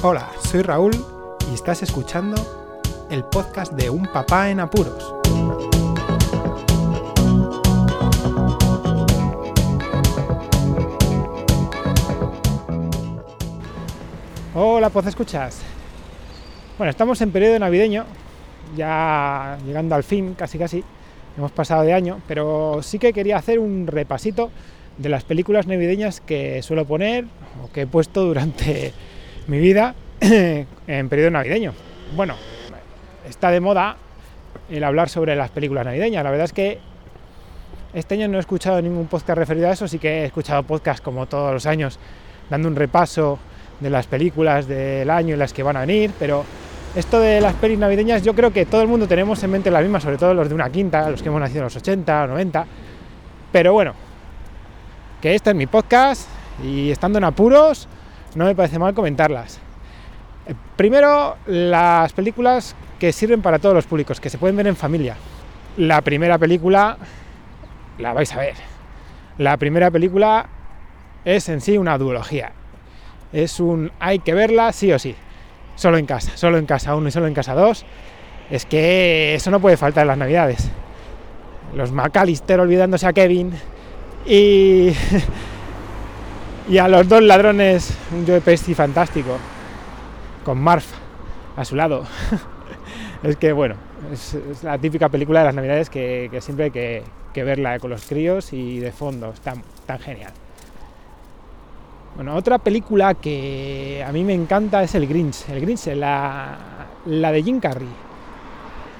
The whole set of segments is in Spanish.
Hola, soy Raúl y estás escuchando el podcast de Un Papá en Apuros. Hola, pues escuchas. Bueno, estamos en periodo navideño, ya llegando al fin, casi casi. Hemos pasado de año, pero sí que quería hacer un repasito de las películas navideñas que suelo poner o que he puesto durante mi vida en periodo navideño. Bueno, está de moda el hablar sobre las películas navideñas. La verdad es que este año no he escuchado ningún podcast referido a eso, sí que he escuchado podcasts como todos los años, dando un repaso de las películas del año y las que van a venir, pero esto de las pelis navideñas yo creo que todo el mundo tenemos en mente las mismas, sobre todo los de una quinta, los que hemos nacido en los 80 o 90, pero bueno, que este es mi podcast y estando en apuros no me parece mal comentarlas. Eh, primero, las películas que sirven para todos los públicos, que se pueden ver en familia. La primera película la vais a ver. La primera película es en sí una duología. Es un hay que verla sí o sí. Solo en casa, solo en casa 1 y solo en casa 2. Es que eso no puede faltar en las navidades. Los McAllister olvidándose a Kevin y, y a los dos ladrones un Joe Pesci fantástico con Marf a su lado. es que bueno, es, la típica película de las navidades que, siempre hay que, verla con los críos y de fondo, está tan genial. Bueno, otra película que a mí me encanta es el Grinch. El Grinch, la, la de Jim Carrey.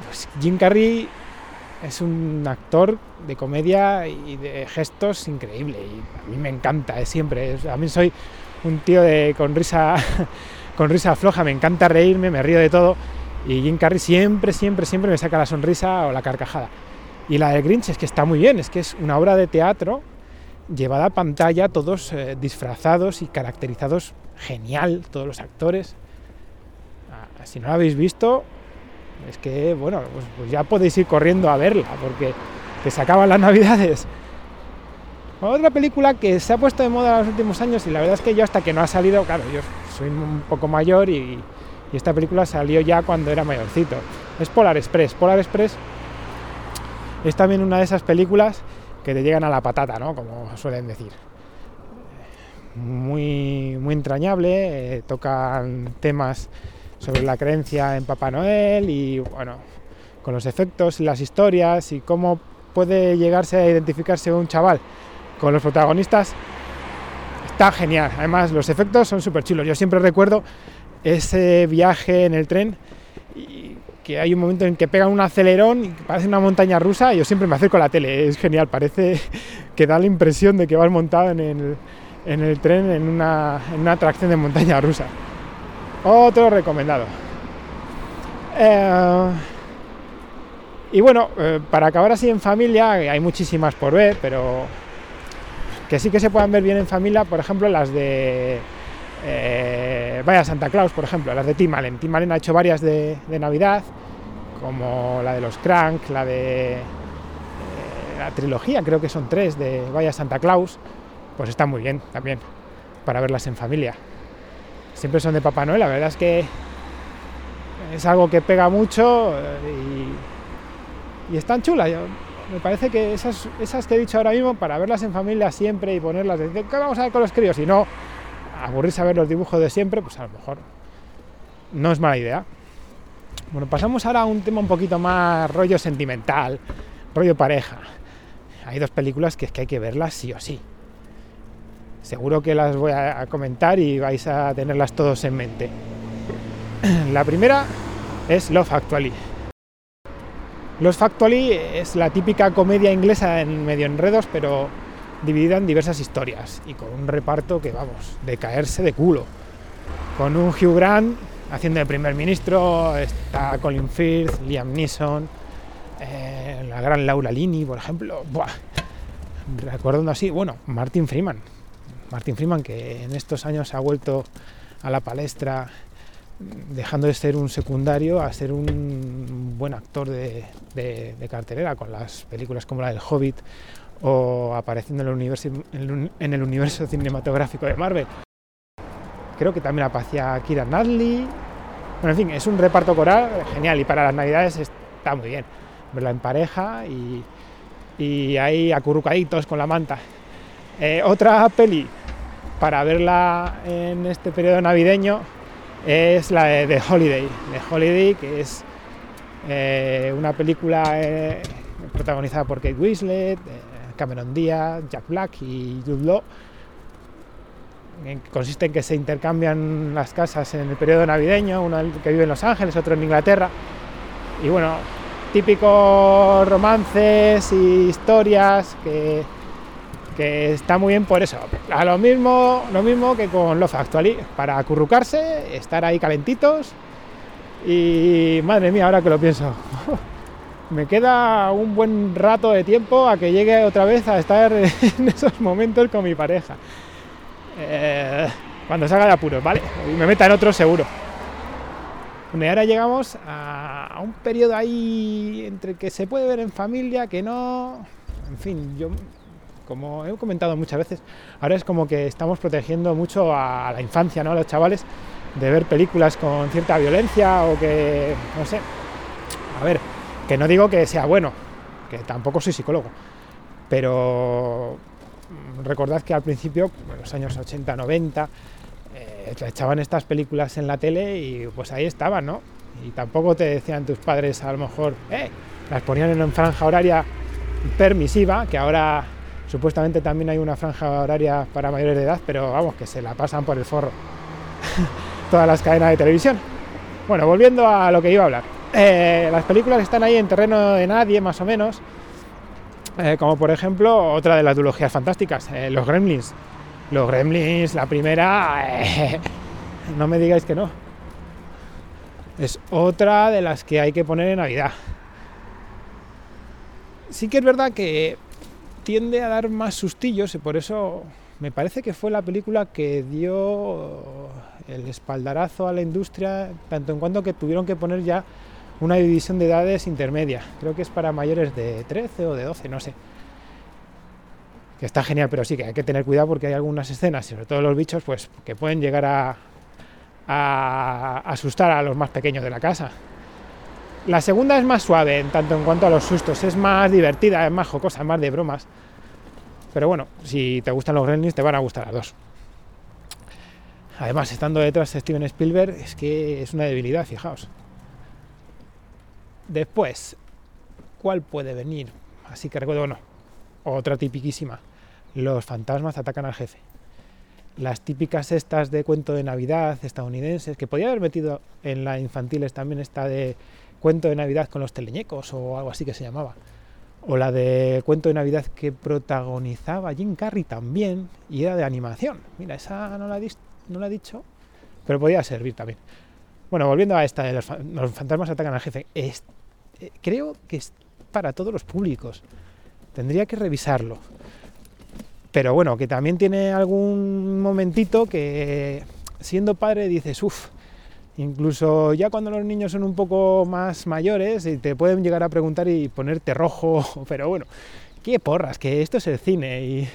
Pues Jim Carrey es un actor de comedia y de gestos increíble y a mí me encanta, es siempre. a mí soy un tío de, con risa con risa floja, me encanta reírme, me río de todo y Jim Carrey siempre, siempre, siempre me saca la sonrisa o la carcajada. Y la de Grinch es que está muy bien, es que es una obra de teatro llevada a pantalla, todos eh, disfrazados y caracterizados genial, todos los actores. Ah, si no la habéis visto, es que, bueno, pues, pues, ya podéis ir corriendo a verla, porque que se acaban las navidades. Otra película que se ha puesto de moda en los últimos años y la verdad es que yo hasta que no ha salido, claro, yo soy un poco mayor y, esta película salió ya cuando era mayorcito. Es Polar Express. Polar Express es también una de esas películas que te llegan a la patata, ¿no? Como suelen decir. Muy, muy entrañable, eh, tocan temas sobre la creencia en Papá Noel y bueno, con los efectos las historias y cómo puede llegarse a identificarse un chaval con los protagonistas está genial. Además, los efectos son súper chulos. Yo siempre recuerdo ese viaje en el tren y que hay un momento en que pega un acelerón y parece una montaña rusa y yo siempre me acerco a la tele. Es genial, parece que da la impresión de que vas montado en el, en el tren en una, en una atracción de montaña rusa. Otro recomendado. Eh, y bueno, eh, para acabar así en familia, hay muchísimas por ver, pero que sí que se puedan ver bien en familia, por ejemplo, las de eh, Vaya Santa Claus, por ejemplo, las de Tim Allen. Tim Allen ha hecho varias de, Navidad, como la de los Crank, la de eh, la trilogía, creo que son tres, de Vaya Santa Claus, pues están muy bien también para verlas en familia. Siempre son de Papá Noel, la verdad es que es algo que pega mucho eh, y, y están chulas me parece que esas, esas que he dicho ahora mismo, para verlas en familia siempre y ponerlas, de ¿qué vamos a ver con los críos? Y no aburrirse a ver los dibujos de siempre, pues a lo mejor no es mala idea. Bueno, pasamos ahora a un tema un poquito más rollo sentimental, rollo pareja. Hay dos películas que es que hay que verlas sí o sí. Seguro que las voy a comentar y vais a tenerlas todos en mente. La primera es Love Actually los Factually es la típica comedia inglesa en medio enredos, pero dividida en diversas historias y con un reparto que, vamos, de caerse de culo. Con un Hugh Grant haciendo de primer ministro, está Colin Firth, Liam Neeson, eh, la gran Laura Linney, por ejemplo. Buah. Recordando así, bueno, Martin Freeman. Martin Freeman que en estos años ha vuelto a la palestra dejando de ser un secundario a ser un buen actor de, cartelera con las películas como la del Hobbit o apareciendo en el universo, cinematográfico de Marvel. creo que también aparecía Kira Knightley. Bueno, en fin, es un reparto coral genial y para las navidades está muy bien verla en pareja y, y ahí acurrucaditos con la manta. Eh, otra peli para verla en este periodo navideño es la de The Holiday. The Holiday, que es eh, una película eh, protagonizada por Kate Winslet, Cameron Diaz, Jack Black y Jude Law. consiste en que se intercambian las casas en el periodo navideño, uno que vive en Los Ángeles, otro en Inglaterra. Y bueno, típicos romances y historias que, que está muy bien por eso. A lo mismo, lo mismo que con Love Actually, para acurrucarse, estar ahí calentitos y madre mía, ahora que lo pienso, me queda un buen rato de tiempo a que llegue otra vez a estar en esos momentos con mi pareja. Eh, cuando salga de apuros, ¿vale? Y me meta en otro seguro. Bueno, y ahora llegamos a, un periodo ahí entre que se puede ver en familia, que no. En fin, yo, como he comentado muchas veces, ahora es como que estamos protegiendo mucho a la infancia, ¿no? A los chavales de ver películas con cierta violencia o que. No sé. A ver, que no digo que sea bueno, que tampoco soy psicólogo, pero recordad que al principio, en los años 80, 90, echaban estas películas en la tele y pues ahí estaban, ¿no? Y tampoco te decían tus padres a lo mejor, eh, las ponían en franja horaria permisiva, que ahora supuestamente también hay una franja horaria para mayores de edad, pero vamos, que se la pasan por el forro todas las cadenas de televisión. Bueno, volviendo a lo que iba a hablar. Eh, las películas están ahí en terreno de nadie, más o menos, eh, como por ejemplo otra de las duologías fantásticas, eh, los Gremlins. Los Gremlins, la primera, no me digáis que no. Es otra de las que hay que poner en Navidad. Sí que es verdad que tiende a dar más sustillos y por eso me parece que fue la película que dio el espaldarazo a la industria, tanto en cuanto que tuvieron que poner ya una división de edades intermedia. Creo que es para mayores de 13 o de 12, no sé que está genial, pero sí que hay que tener cuidado porque hay algunas escenas, sobre todo los bichos, pues que pueden llegar a, asustar a los más pequeños de la casa. La segunda es más suave en tanto en cuanto a los sustos, es más divertida, es más jocosa, más de bromas. Pero bueno, si te gustan los Gremlins te van a gustar las dos. Además, estando detrás de Steven Spielberg, es que es una debilidad, fijaos. Después, ¿cuál puede venir? Así que recuerdo, bueno, otra tipiquísima, los fantasmas atacan al jefe. Las típicas estas de cuento de Navidad estadounidenses, que podía haber metido en la infantiles también esta de cuento de Navidad con los teleñecos o algo así que se llamaba. O la de cuento de Navidad que protagonizaba Jim Carrey también y era de animación. Mira, esa no la, he dicho, pero podía servir también. Bueno, volviendo a esta de los, fantasmas atacan al jefe, eh, creo que es para todos los públicos. Tendría que revisarlo. Pero bueno, que también tiene algún momentito que siendo padre dices, uff, incluso ya cuando los niños son un poco más mayores y te pueden llegar a preguntar y ponerte rojo, pero bueno, qué porras, que esto es el cine y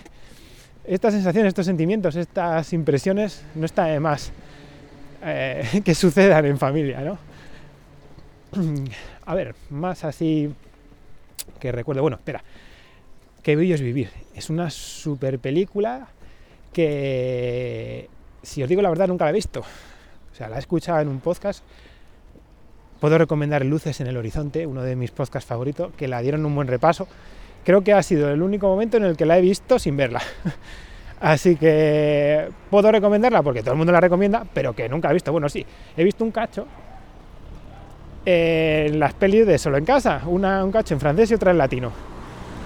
estas sensaciones, estos sentimientos, estas impresiones no está de más eh, que sucedan en familia, ¿no? A ver, más así que recuerdo, bueno, espera, Qué bello es vivir. Es una super película que, si os digo la verdad, nunca la he visto. O sea, la he escuchado en un podcast. Puedo recomendar Luces en el Horizonte, uno de mis podcasts favoritos, que la dieron un buen repaso. Creo que ha sido el único momento en el que la he visto sin verla. Así que puedo recomendarla porque todo el mundo la recomienda, pero que nunca he visto. Bueno, sí, he visto un cacho en las pelis de Solo en Casa, una, un cacho en francés y otra en latino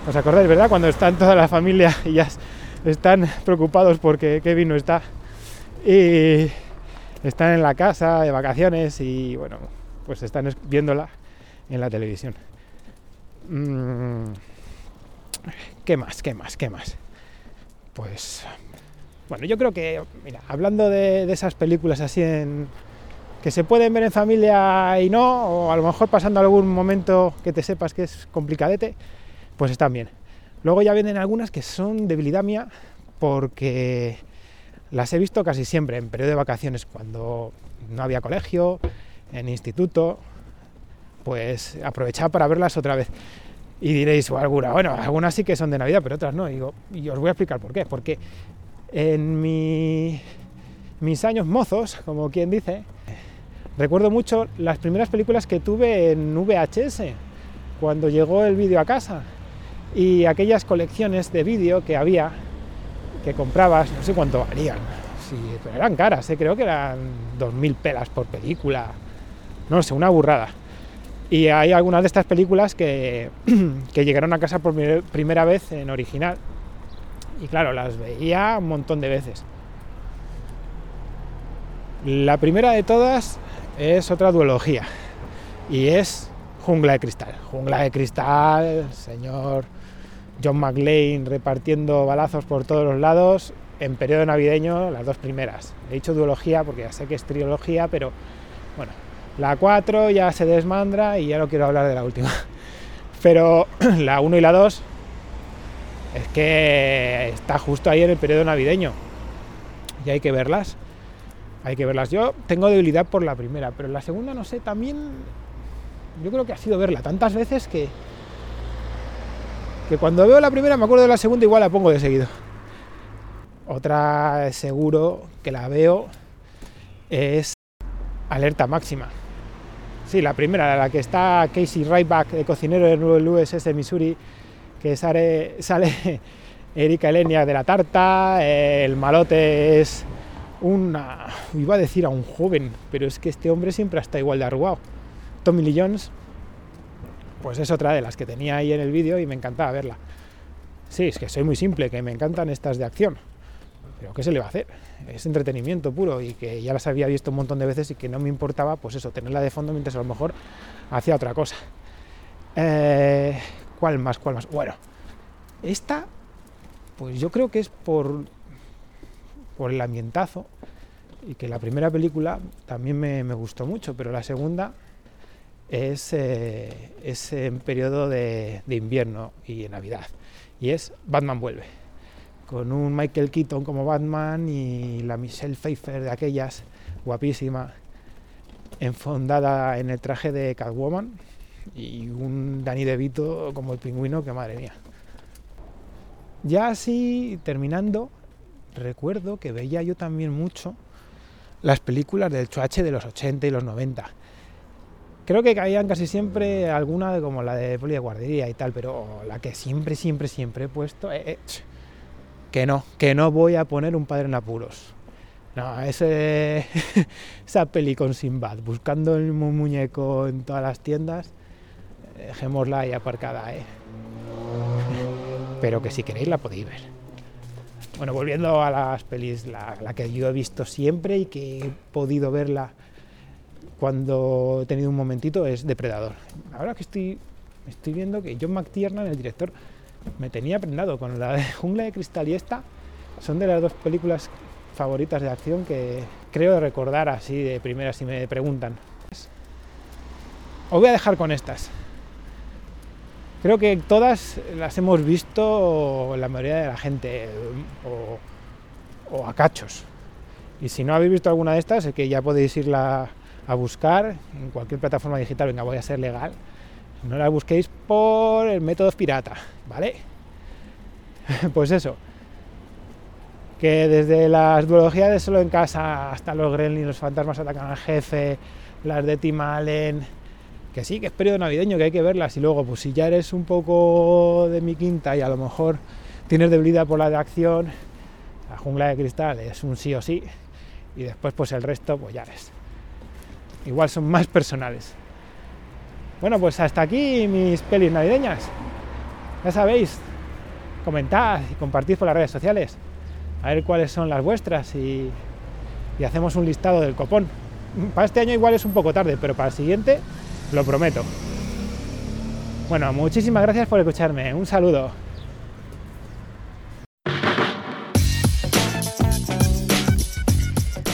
¿Os acordáis, verdad? Cuando están toda la familia y ya están preocupados porque Kevin no está. Y están en la casa de vacaciones y bueno, pues están viéndola en la televisión. Mm, ¿Qué más? ¿Qué más? ¿Qué más? Pues bueno, yo creo que, mira, hablando de, esas películas así en que se pueden ver en familia y no, o a lo mejor pasando algún momento que te sepas que es complicadete, pues están bien. Luego ya vienen algunas que son debilidad mía porque las he visto casi siempre en periodo de vacaciones, cuando no había colegio, en instituto, pues aprovechaba para verlas otra vez. Y diréis, alguna, bueno, algunas sí que son de Navidad, pero otras no. Y, digo, y os voy a explicar por qué. Porque en mi, mis años mozos, como quien dice, recuerdo mucho las primeras películas que tuve en VHS, cuando llegó el vídeo a casa. Y aquellas colecciones de vídeo que había, que comprabas, no sé cuánto valían, pero eran caras, ¿eh? creo que eran 2.000 pelas por película, no sé, una burrada. Y hay algunas de estas películas que, que llegaron a casa por primera vez en original. Y claro, las veía un montón de veces. La primera de todas es otra duología. Y es Jungla de Cristal. Jungla de Cristal, señor John McLean repartiendo balazos por todos los lados. En periodo navideño, las dos primeras. He dicho duología porque ya sé que es trilogía, pero bueno, la 4 ya se desmandra y ya no quiero hablar de la última. Pero la 1 y la 2 es que está justo ahí en el periodo navideño. Y hay que verlas. Hay que verlas. Yo tengo debilidad por la primera, pero la segunda no sé, también yo creo que ha sido verla tantas veces que que cuando veo la primera me acuerdo de la segunda igual la pongo de seguido. Otra seguro que la veo es Alerta Máxima. Sí, la primera, la que está Casey Ryback, de cocinero del USS Missouri, que sale, sale Erika Elenia de la tarta, el malote es una, iba a decir a un joven, pero es que este hombre siempre está igual de arrugado. Tommy Lee Jones, pues es otra de las que tenía ahí en el vídeo y me encantaba verla. Sí, es que soy muy simple, que me encantan estas de acción. Pero ¿qué se le va a hacer? Es entretenimiento puro y que ya las había visto un montón de veces y que no me importaba, pues eso, tenerla de fondo mientras a lo mejor hacía otra cosa. Eh, ¿Cuál más? ¿Cuál más? Bueno, esta, pues yo creo que es por, por el ambientazo y que la primera película también me, gustó mucho, pero la segunda es, eh, es en periodo de, de invierno y en Navidad y es Batman vuelve con un Michael Keaton como Batman y la Michelle Pfeiffer de aquellas, guapísima, enfondada en el traje de Catwoman y un Danny DeVito como el pingüino, que madre mía. Ya así, terminando, recuerdo que veía yo también mucho las películas del Chuache de los 80 y los 90. Creo que caían casi siempre alguna como la de Poli de Guardería y tal, pero la que siempre, siempre, siempre he puesto... Eh, que no, que no voy a poner un padre en apuros. No, ese, esa peli con Sinbad, buscando el muñeco en todas las tiendas, dejémosla ahí aparcada, ¿eh? Pero que si queréis la podéis ver. Bueno, volviendo a las pelis, la, la, que yo he visto siempre y que he podido verla cuando he tenido un momentito es Depredador. Ahora que estoy, estoy viendo que John McTiernan, el director, me tenía prendado con la de Jungla de Cristal y esta. Son de las dos películas favoritas de acción que creo recordar así de primera si me preguntan. Os voy a dejar con estas. Creo que todas las hemos visto la mayoría de la gente o, a cachos. Y si no habéis visto alguna de estas, es que ya podéis irla a buscar en cualquier plataforma digital. Venga, voy a ser legal no la busquéis por el método pirata, ¿vale? pues eso. Que desde las duologías de solo en casa hasta los gremlins, los fantasmas atacan al jefe, las de Tim Allen, que sí, que es periodo navideño, que hay que verlas. Y luego, pues si ya eres un poco de mi quinta y a lo mejor tienes debilidad por la de acción, la jungla de cristal es un sí o sí. Y después, pues el resto, pues ya ves. Igual son más personales. Bueno, pues hasta aquí mis pelis navideñas. Ya sabéis, comentad y compartid por las redes sociales. A ver cuáles son las vuestras y, y hacemos un listado del copón. Para este año igual es un poco tarde, pero para el siguiente lo prometo. Bueno, muchísimas gracias por escucharme. Un saludo.